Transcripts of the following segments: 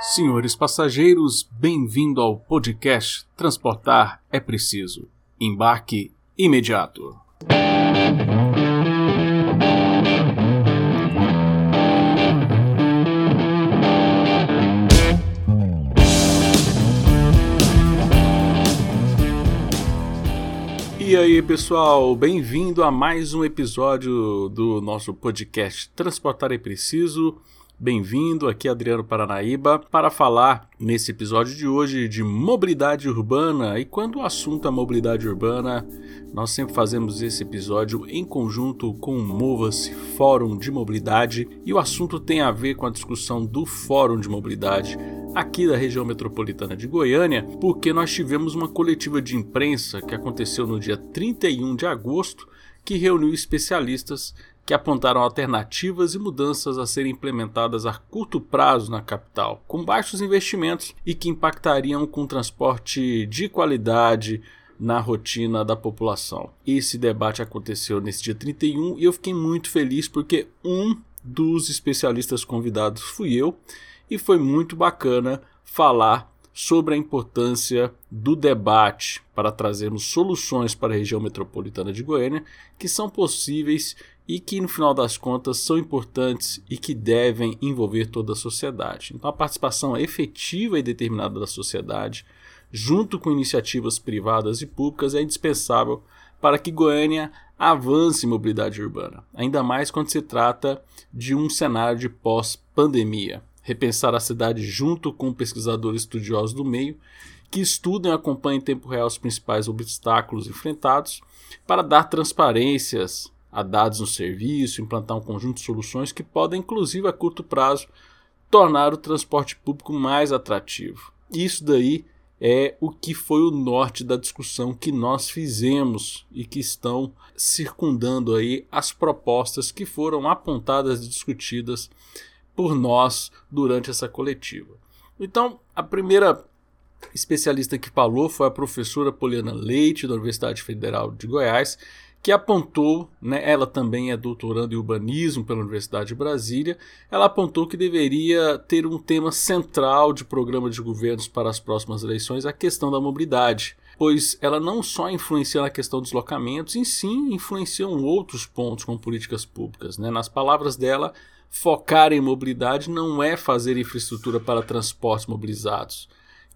Senhores passageiros, bem-vindo ao podcast Transportar é Preciso. Embarque imediato. E aí, pessoal, bem-vindo a mais um episódio do nosso podcast Transportar é Preciso. Bem-vindo, aqui é Adriano Paranaíba, para falar nesse episódio de hoje de mobilidade urbana. E quando o assunto é mobilidade urbana, nós sempre fazemos esse episódio em conjunto com o Mova-se Fórum de Mobilidade e o assunto tem a ver com a discussão do Fórum de Mobilidade aqui da região metropolitana de Goiânia, porque nós tivemos uma coletiva de imprensa que aconteceu no dia 31 de agosto, que reuniu especialistas que apontaram alternativas e mudanças a serem implementadas a curto prazo na capital, com baixos investimentos e que impactariam com transporte de qualidade na rotina da população. Esse debate aconteceu nesse dia 31 e eu fiquei muito feliz porque um dos especialistas convidados fui eu e foi muito bacana falar sobre a importância do debate para trazermos soluções para a região metropolitana de Goiânia que são possíveis e que, no final das contas, são importantes e que devem envolver toda a sociedade. Então, a participação efetiva e determinada da sociedade, junto com iniciativas privadas e públicas, é indispensável para que Goiânia avance em mobilidade urbana, ainda mais quando se trata de um cenário de pós-pandemia. Repensar a cidade junto com pesquisadores estudiosos do meio que estudam e acompanham em tempo real os principais obstáculos enfrentados para dar transparências a dados no serviço, implantar um conjunto de soluções que podem, inclusive a curto prazo, tornar o transporte público mais atrativo. Isso daí é o que foi o norte da discussão que nós fizemos e que estão circundando aí as propostas que foram apontadas e discutidas por nós durante essa coletiva. Então, a primeira especialista que falou foi a professora Poliana Leite, da Universidade Federal de Goiás, que apontou, né, ela também é doutoranda em urbanismo pela Universidade de Brasília, ela apontou que deveria ter um tema central de programa de governos para as próximas eleições a questão da mobilidade, pois ela não só influencia na questão dos locamentos, em sim influenciam outros pontos como políticas públicas. Né? Nas palavras dela, focar em mobilidade não é fazer infraestrutura para transportes mobilizados,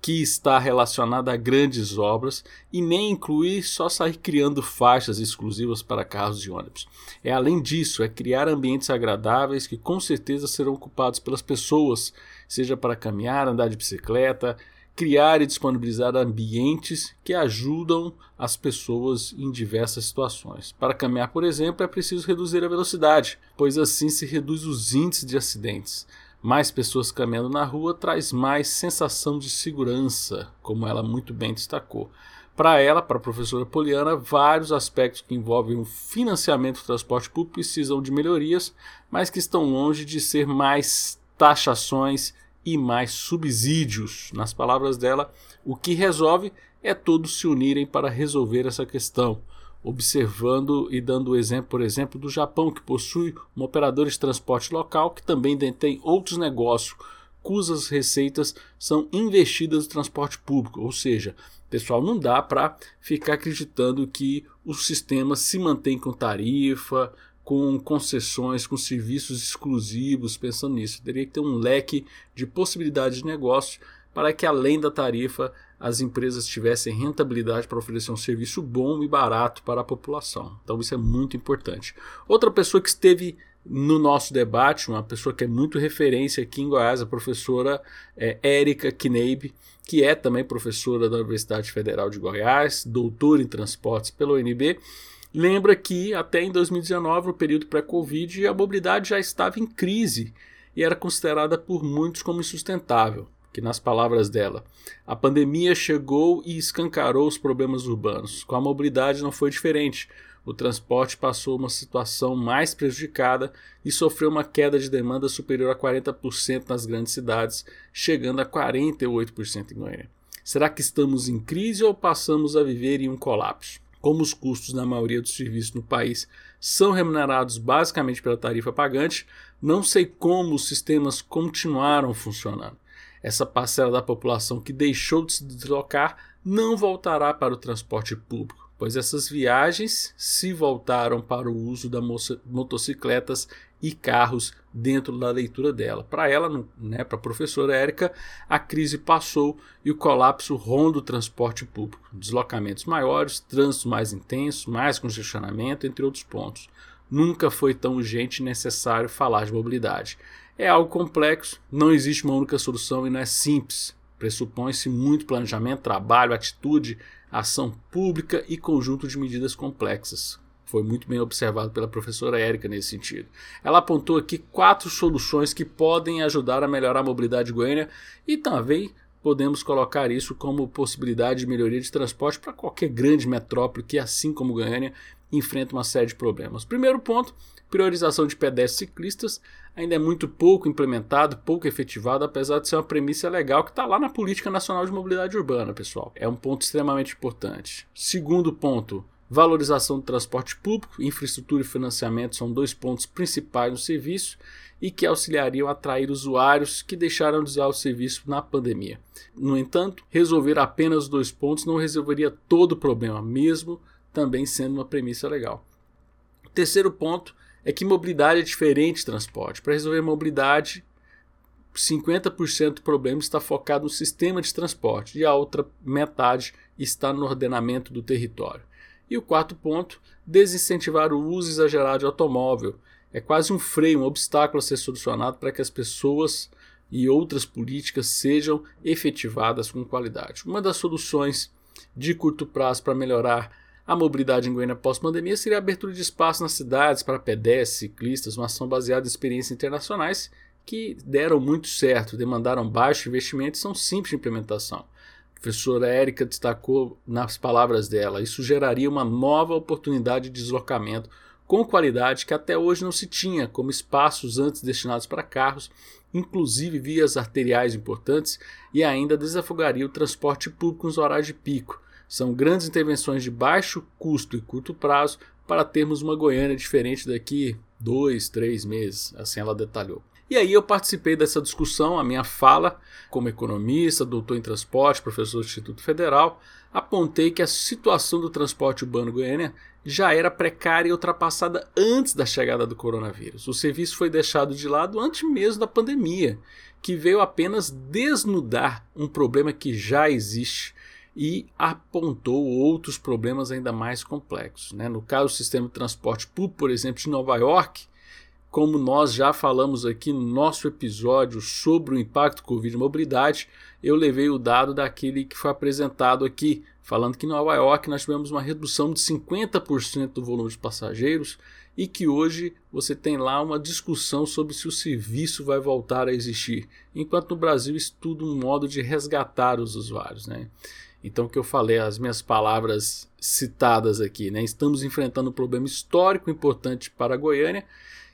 que está relacionada a grandes obras e nem incluir só sair criando faixas exclusivas para carros e ônibus. É além disso, é criar ambientes agradáveis que com certeza serão ocupados pelas pessoas, seja para caminhar, andar de bicicleta, criar e disponibilizar ambientes que ajudam as pessoas em diversas situações. Para caminhar, por exemplo, é preciso reduzir a velocidade, pois assim se reduz os índices de acidentes. Mais pessoas caminhando na rua traz mais sensação de segurança, como ela muito bem destacou. Para ela, para a professora Poliana, vários aspectos que envolvem o financiamento do transporte público precisam de melhorias, mas que estão longe de ser mais taxações e mais subsídios. Nas palavras dela, o que resolve é todos se unirem para resolver essa questão observando e dando o exemplo, por exemplo, do Japão, que possui um operador de transporte local que também detém outros negócios cujas receitas são investidas no transporte público. Ou seja, pessoal, não dá para ficar acreditando que o sistema se mantém com tarifa, com concessões, com serviços exclusivos, pensando nisso. Teria que ter um leque de possibilidades de negócio para que, além da tarifa, as empresas tivessem rentabilidade para oferecer um serviço bom e barato para a população. Então isso é muito importante. Outra pessoa que esteve no nosso debate, uma pessoa que é muito referência aqui em Goiás, a professora é, Érica Kneib, que é também professora da Universidade Federal de Goiás, doutora em transportes pela UNB, lembra que até em 2019, no período pré-Covid, a mobilidade já estava em crise e era considerada por muitos como insustentável que, nas palavras dela, a pandemia chegou e escancarou os problemas urbanos. Com a mobilidade não foi diferente. O transporte passou uma situação mais prejudicada e sofreu uma queda de demanda superior a 40% nas grandes cidades, chegando a 48% em Goiânia. Será que estamos em crise ou passamos a viver em um colapso? Como os custos na maioria dos serviços no país são remunerados basicamente pela tarifa pagante, não sei como os sistemas continuaram funcionando. Essa parcela da população que deixou de se deslocar não voltará para o transporte público pois essas viagens se voltaram para o uso das motocicletas e carros dentro da leitura dela. Para ela, né, para a professora Érica, a crise passou e o colapso ronda o transporte público. Deslocamentos maiores, trânsito mais intenso, mais congestionamento, entre outros pontos. Nunca foi tão urgente e necessário falar de mobilidade. É algo complexo, não existe uma única solução e não é simples. Pressupõe-se muito planejamento, trabalho, atitude, ação pública e conjunto de medidas complexas. Foi muito bem observado pela professora Érica nesse sentido. Ela apontou aqui quatro soluções que podem ajudar a melhorar a mobilidade de Goiânia e também podemos colocar isso como possibilidade de melhoria de transporte para qualquer grande metrópole que, assim como Goiânia, enfrenta uma série de problemas. Primeiro ponto, priorização de pedestres e ciclistas ainda é muito pouco implementado, pouco efetivado, apesar de ser uma premissa legal que está lá na Política Nacional de Mobilidade Urbana, pessoal. É um ponto extremamente importante. Segundo ponto, valorização do transporte público, infraestrutura e financiamento são dois pontos principais no serviço e que auxiliariam a atrair usuários que deixaram de usar o serviço na pandemia. No entanto, resolver apenas dois pontos não resolveria todo o problema, mesmo também sendo uma premissa legal. Terceiro ponto é que mobilidade é diferente de transporte. Para resolver mobilidade, 50% do problema está focado no sistema de transporte e a outra metade está no ordenamento do território. E o quarto ponto, desincentivar o uso exagerado de automóvel. É quase um freio, um obstáculo a ser solucionado para que as pessoas e outras políticas sejam efetivadas com qualidade. Uma das soluções de curto prazo para melhorar a mobilidade em Goiânia pós-pandemia seria a abertura de espaço nas cidades para pedestres, ciclistas, uma ação baseada em experiências internacionais que deram muito certo, demandaram baixo investimento e são simples de implementação. Professora Érica destacou nas palavras dela: isso geraria uma nova oportunidade de deslocamento com qualidade que até hoje não se tinha, como espaços antes destinados para carros, inclusive vias arteriais importantes, e ainda desafogaria o transporte público nos horários de pico. São grandes intervenções de baixo custo e curto prazo para termos uma Goiânia diferente daqui dois, três meses, assim ela detalhou. E aí eu participei dessa discussão, a minha fala, como economista, doutor em transporte, professor do Instituto Federal, apontei que a situação do transporte urbano Goiânia já era precária e ultrapassada antes da chegada do coronavírus. O serviço foi deixado de lado antes mesmo da pandemia, que veio apenas desnudar um problema que já existe e apontou outros problemas ainda mais complexos. Né? No caso do sistema de transporte público, por exemplo, de Nova York, como nós já falamos aqui no nosso episódio sobre o impacto Covid mobilidade, eu levei o dado daquele que foi apresentado aqui, falando que em Nova York nós tivemos uma redução de 50% do volume de passageiros e que hoje você tem lá uma discussão sobre se o serviço vai voltar a existir, enquanto no Brasil estuda um modo de resgatar os usuários. Né? Então, o que eu falei, as minhas palavras citadas aqui, né? Estamos enfrentando um problema histórico importante para a Goiânia,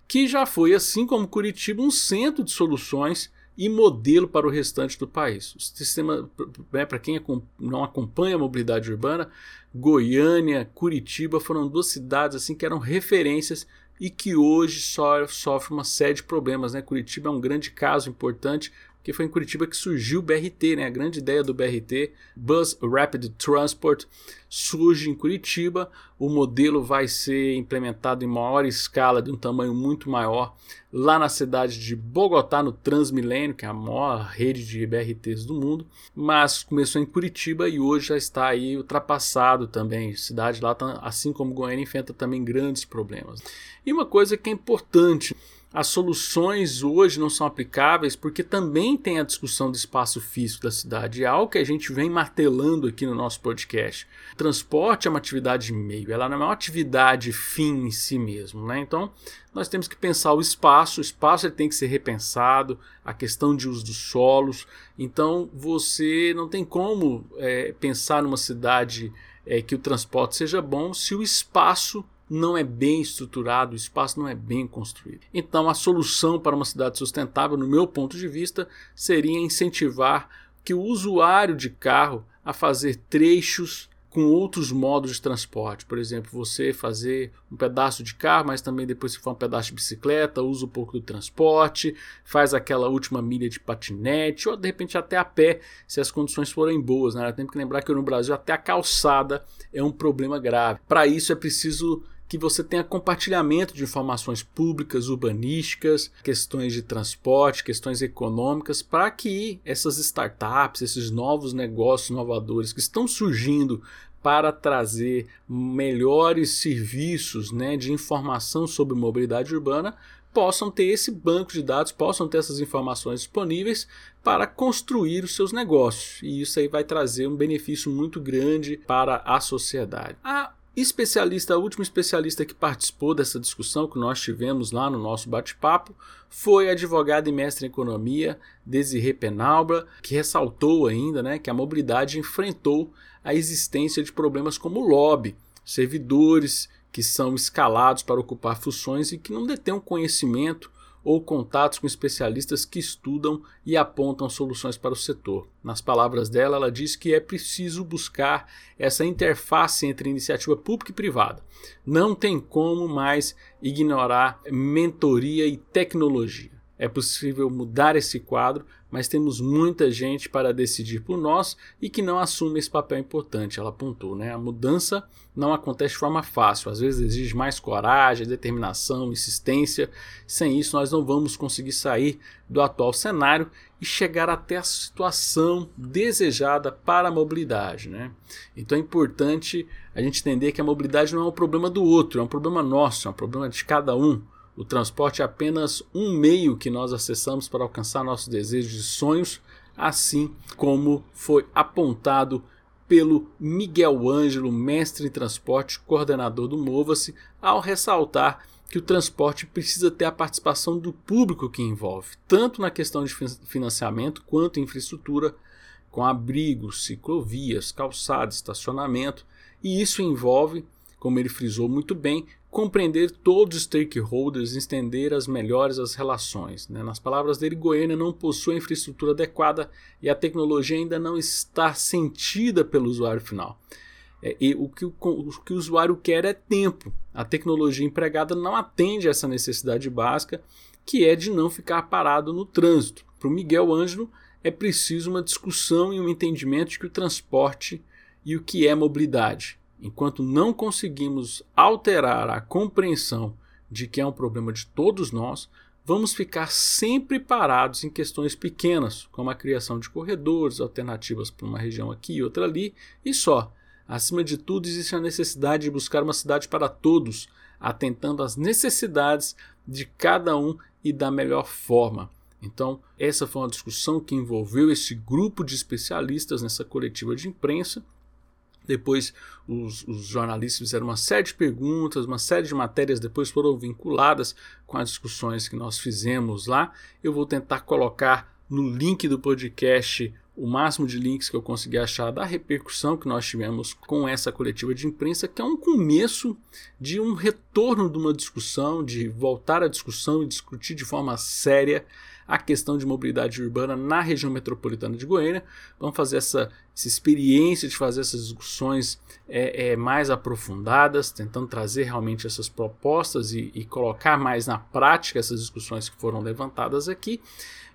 que já foi, assim como Curitiba, um centro de soluções e modelo para o restante do país. O sistema, né, para quem não acompanha a mobilidade urbana, Goiânia, Curitiba foram duas cidades assim que eram referências e que hoje só sofre uma série de problemas. Né? Curitiba é um grande caso importante que foi em Curitiba que surgiu o BRT, né? A grande ideia do BRT, Bus Rapid Transport, surge em Curitiba. O modelo vai ser implementado em maior escala, de um tamanho muito maior, lá na cidade de Bogotá, no Transmilênio, que é a maior rede de BRTs do mundo. Mas começou em Curitiba e hoje já está aí ultrapassado também. A cidade lá, tá, assim como Goiânia, enfrenta também grandes problemas. E uma coisa que é importante as soluções hoje não são aplicáveis porque também tem a discussão do espaço físico da cidade. É algo que a gente vem martelando aqui no nosso podcast. Transporte é uma atividade meio, ela não é uma atividade fim em si mesmo. Né? Então, nós temos que pensar o espaço, o espaço tem que ser repensado, a questão de uso dos solos. Então, você não tem como é, pensar numa cidade é, que o transporte seja bom se o espaço não é bem estruturado, o espaço não é bem construído. Então, a solução para uma cidade sustentável, no meu ponto de vista, seria incentivar que o usuário de carro a fazer trechos com outros modos de transporte. Por exemplo, você fazer um pedaço de carro, mas também depois se for um pedaço de bicicleta, usa um pouco do transporte, faz aquela última milha de patinete, ou de repente até a pé, se as condições forem boas. Né? Tem que lembrar que no Brasil até a calçada é um problema grave. Para isso é preciso que você tenha compartilhamento de informações públicas, urbanísticas, questões de transporte, questões econômicas, para que essas startups, esses novos negócios inovadores que estão surgindo para trazer melhores serviços né, de informação sobre mobilidade urbana possam ter esse banco de dados, possam ter essas informações disponíveis para construir os seus negócios. E isso aí vai trazer um benefício muito grande para a sociedade. A especialista, a última especialista que participou dessa discussão que nós tivemos lá no nosso bate-papo foi a advogada e mestre em economia Desirê Penalba, que ressaltou ainda né, que a mobilidade enfrentou a existência de problemas como lobby, servidores que são escalados para ocupar funções e que não detêm um conhecimento ou contatos com especialistas que estudam e apontam soluções para o setor. Nas palavras dela, ela diz que é preciso buscar essa interface entre iniciativa pública e privada. Não tem como mais ignorar mentoria e tecnologia. É possível mudar esse quadro, mas temos muita gente para decidir por nós e que não assume esse papel importante. Ela apontou, né? A mudança não acontece de forma fácil, às vezes exige mais coragem, determinação, insistência. Sem isso, nós não vamos conseguir sair do atual cenário e chegar até a situação desejada para a mobilidade, né? Então é importante a gente entender que a mobilidade não é um problema do outro, é um problema nosso, é um problema de cada um. O transporte é apenas um meio que nós acessamos para alcançar nossos desejos e sonhos, assim como foi apontado pelo Miguel Ângelo, mestre em transporte, coordenador do Mova-se, ao ressaltar que o transporte precisa ter a participação do público que envolve, tanto na questão de financiamento quanto infraestrutura, com abrigos, ciclovias, calçadas, estacionamento, e isso envolve, como ele frisou muito bem, compreender todos os stakeholders e estender as melhores as relações. Né? Nas palavras dele, Goiânia não possui infraestrutura adequada e a tecnologia ainda não está sentida pelo usuário final. É, e o que o, o que o usuário quer é tempo. A tecnologia empregada não atende a essa necessidade básica, que é de não ficar parado no trânsito. Para o Miguel Ângelo, é preciso uma discussão e um entendimento de que o transporte e o que é mobilidade enquanto não conseguimos alterar a compreensão de que é um problema de todos nós, vamos ficar sempre parados em questões pequenas, como a criação de corredores, alternativas para uma região aqui e outra ali, e só. Acima de tudo, existe a necessidade de buscar uma cidade para todos, atentando às necessidades de cada um e da melhor forma. Então, essa foi uma discussão que envolveu esse grupo de especialistas nessa coletiva de imprensa depois os, os, jornalistas fizeram uma série de perguntas, uma série de matérias depois foram vinculadas com as discussões que nós fizemos lá. Eu vou tentar colocar no link do podcast o máximo de links que eu conseguir achar da repercussão que nós tivemos com essa coletiva de imprensa, que é um começo de um retorno de uma discussão, de voltar à discussão e discutir de forma séria a questão de mobilidade urbana na região metropolitana de Goiânia. Vamos fazer essa, essa experiência de fazer essas discussões é, é, mais aprofundadas, tentando trazer realmente essas propostas e, e colocar mais na prática essas discussões que foram levantadas aqui.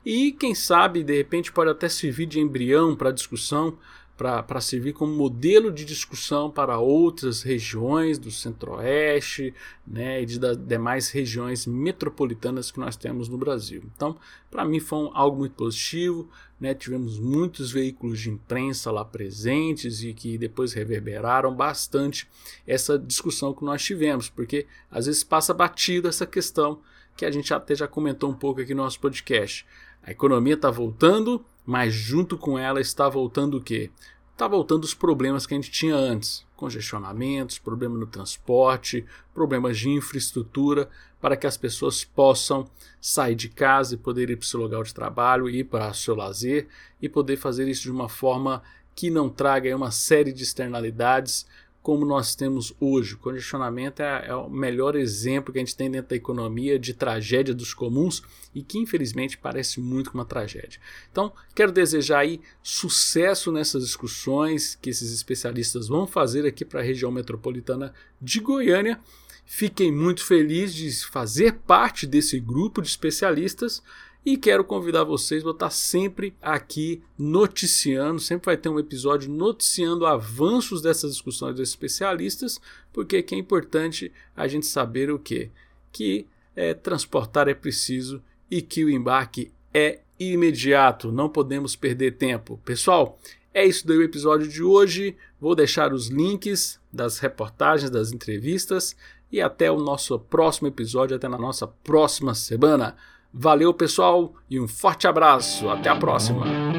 E quem sabe, de repente, pode até servir de embrião para discussão para servir como modelo de discussão para outras regiões do Centro-Oeste né, e de demais regiões metropolitanas que nós temos no Brasil. Então, para mim foi um, algo muito positivo. Né, tivemos muitos veículos de imprensa lá presentes e que depois reverberaram bastante essa discussão que nós tivemos, porque às vezes passa batido essa questão que a gente até já comentou um pouco aqui no nosso podcast. A economia está voltando, mas junto com ela está voltando o quê? Está voltando os problemas que a gente tinha antes: congestionamentos, problemas no transporte, problemas de infraestrutura, para que as pessoas possam sair de casa e poder ir para o seu lugar de trabalho, ir para o seu lazer e poder fazer isso de uma forma que não traga uma série de externalidades como nós temos hoje. O congestionamento é, é, o melhor exemplo que a gente tem dentro da economia de tragédia dos comuns e que infelizmente parece muito com uma tragédia. Então, quero desejar aí sucesso nessas discussões que esses especialistas vão fazer aqui para a região metropolitana de Goiânia. Fiquei muito feliz de fazer parte desse grupo de especialistas e quero convidar vocês, vou estar sempre aqui noticiando, sempre vai ter um episódio noticiando avanços dessas discussões dos especialistas, porque é importante a gente saber o que? Que é, transportar é preciso e que o embarque é imediato, não podemos perder tempo. Pessoal, é isso daí o episódio de hoje. Vou deixar os links das reportagens, das entrevistas e até o nosso próximo episódio, até na nossa próxima semana. Valeu, pessoal, e um forte abraço. Até a próxima.